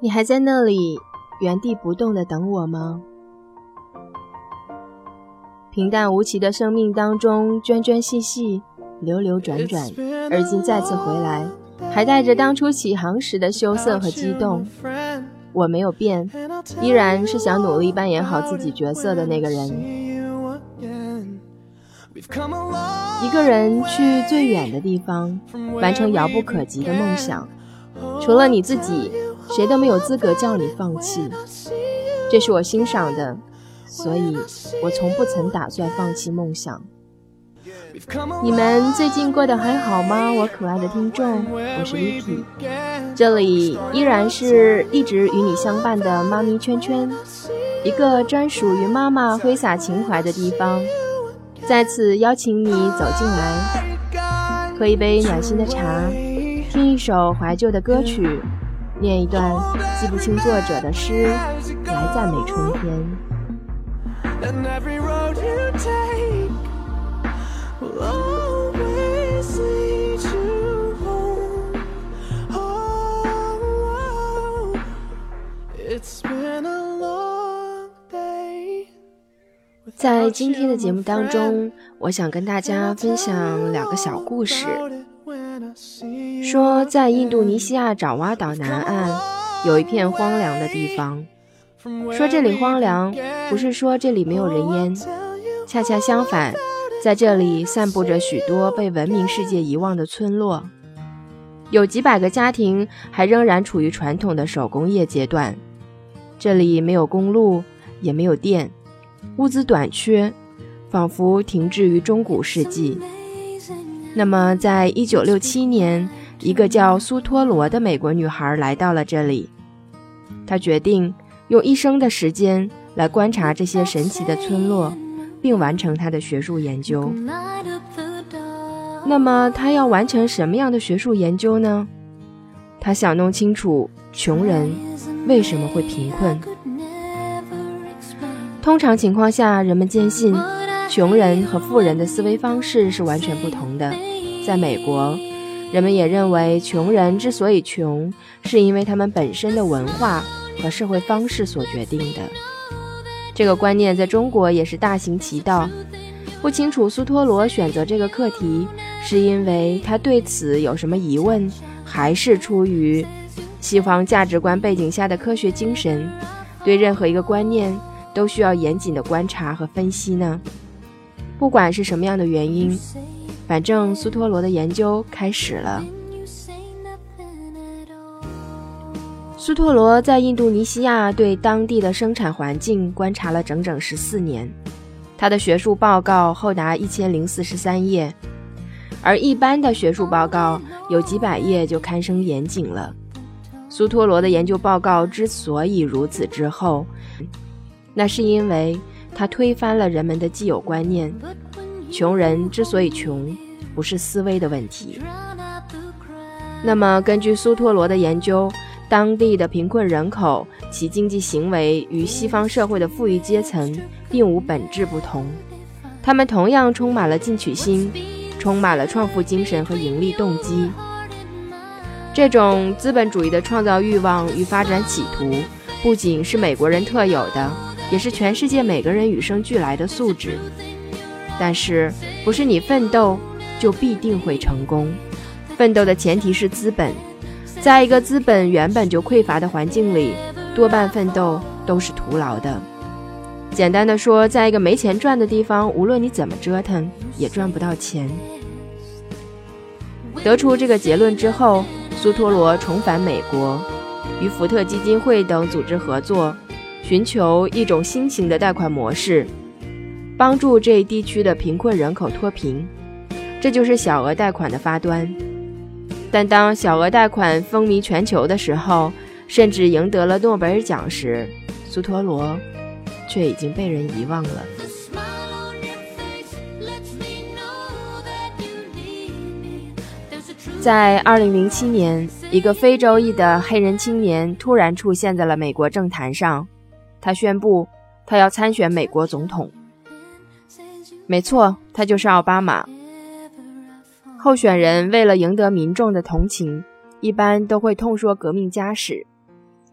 你还在那里原地不动的等我吗？平淡无奇的生命当中，涓涓细细，流流转转，而今再次回来，还带着当初起航时的羞涩和激动。我没有变，依然是想努力扮演好自己角色的那个人。一个人去最远的地方，完成遥不可及的梦想。除了你自己，谁都没有资格叫你放弃。这是我欣赏的，所以我从不曾打算放弃梦想。你们最近过得还好吗，我可爱的听众？我是 Vicky，这里依然是一直与你相伴的妈咪圈圈，一个专属于妈妈挥洒情怀的地方。再次邀请你走进来，喝一杯暖心的茶，听一首怀旧的歌曲，念一段记不清作者的诗，来赞美春天。在今天的节目当中，我想跟大家分享两个小故事。说在印度尼西亚爪哇岛南岸有一片荒凉的地方。说这里荒凉，不是说这里没有人烟，恰恰相反，在这里散布着许多被文明世界遗忘的村落，有几百个家庭还仍然处于传统的手工业阶段。这里没有公路，也没有电。物资短缺，仿佛停滞于中古世纪。那么，在一九六七年，一个叫苏托罗的美国女孩来到了这里。她决定用一生的时间来观察这些神奇的村落，并完成她的学术研究。那么，她要完成什么样的学术研究呢？她想弄清楚穷人为什么会贫困。通常情况下，人们坚信穷人和富人的思维方式是完全不同的。在美国，人们也认为穷人之所以穷，是因为他们本身的文化和社会方式所决定的。这个观念在中国也是大行其道。不清楚苏托罗选择这个课题，是因为他对此有什么疑问，还是出于西方价值观背景下的科学精神？对任何一个观念。都需要严谨的观察和分析呢。不管是什么样的原因，反正苏托罗的研究开始了。苏托罗在印度尼西亚对当地的生产环境观察了整整十四年，他的学术报告厚达一千零四十三页，而一般的学术报告有几百页就堪称严谨了。苏托罗的研究报告之所以如此之厚。那是因为他推翻了人们的既有观念：穷人之所以穷，不是思维的问题。那么，根据苏托罗的研究，当地的贫困人口其经济行为与西方社会的富裕阶层并无本质不同，他们同样充满了进取心，充满了创富精神和盈利动机。这种资本主义的创造欲望与发展企图，不仅是美国人特有的。也是全世界每个人与生俱来的素质，但是不是你奋斗就必定会成功？奋斗的前提是资本，在一个资本原本就匮乏的环境里，多半奋斗都是徒劳的。简单的说，在一个没钱赚的地方，无论你怎么折腾，也赚不到钱。得出这个结论之后，苏托罗重返美国，与福特基金会等组织合作。寻求一种新型的贷款模式，帮助这一地区的贫困人口脱贫，这就是小额贷款的发端。但当小额贷款风靡全球的时候，甚至赢得了诺贝尔奖时，苏托罗却已经被人遗忘了。在2007年，一个非洲裔的黑人青年突然出现在了美国政坛上。他宣布，他要参选美国总统。没错，他就是奥巴马。候选人为了赢得民众的同情，一般都会痛说革命家史。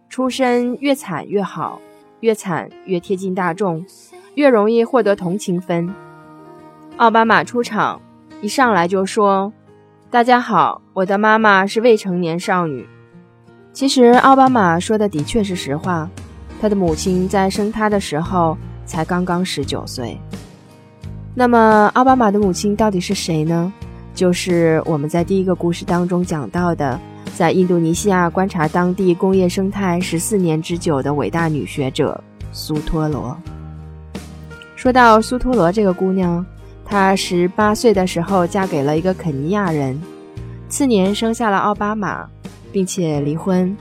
出身越惨越好，越惨越贴近大众，越容易获得同情分。奥巴马出场一上来就说：“大家好，我的妈妈是未成年少女。”其实奥巴马说的的确是实话，他的母亲在生他的时候才刚刚十九岁。那么奥巴马的母亲到底是谁呢？就是我们在第一个故事当中讲到的，在印度尼西亚观察当地工业生态十四年之久的伟大女学者苏托罗。说到苏托罗这个姑娘，她十八岁的时候嫁给了一个肯尼亚人，次年生下了奥巴马，并且离婚。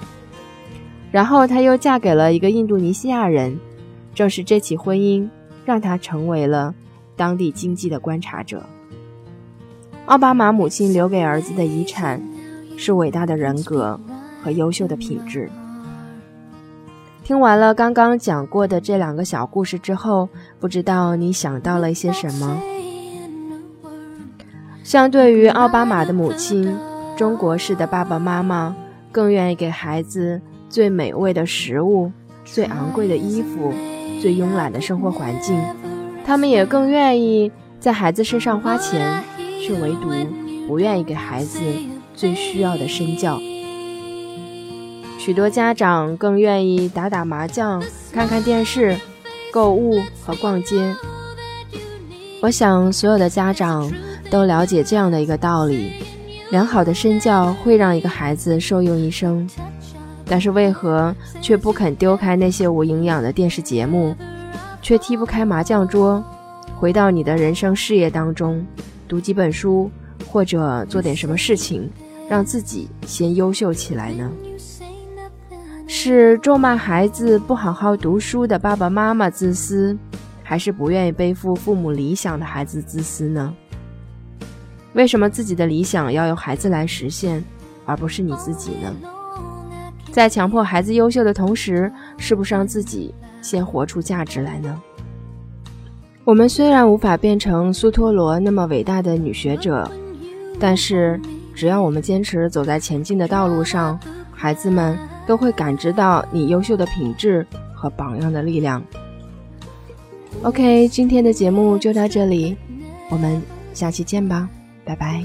然后她又嫁给了一个印度尼西亚人，正是这起婚姻让她成为了当地经济的观察者。奥巴马母亲留给儿子的遗产是伟大的人格和优秀的品质。听完了刚刚讲过的这两个小故事之后，不知道你想到了一些什么？相对于奥巴马的母亲，中国式的爸爸妈妈更愿意给孩子最美味的食物、最昂贵的衣服、最慵懒的生活环境，他们也更愿意在孩子身上花钱。却唯独不愿意给孩子最需要的身教。许多家长更愿意打打麻将、看看电视、购物和逛街。我想，所有的家长都了解这样的一个道理：良好的身教会让一个孩子受用一生。但是，为何却不肯丢开那些无营养的电视节目，却踢不开麻将桌，回到你的人生事业当中？读几本书，或者做点什么事情，让自己先优秀起来呢？是咒骂孩子不好好读书的爸爸妈妈自私，还是不愿意背负父母理想的孩子自私呢？为什么自己的理想要由孩子来实现，而不是你自己呢？在强迫孩子优秀的同时，是不是让自己先活出价值来呢？我们虽然无法变成苏托罗那么伟大的女学者，但是只要我们坚持走在前进的道路上，孩子们都会感知到你优秀的品质和榜样的力量。OK，今天的节目就到这里，我们下期见吧，拜拜。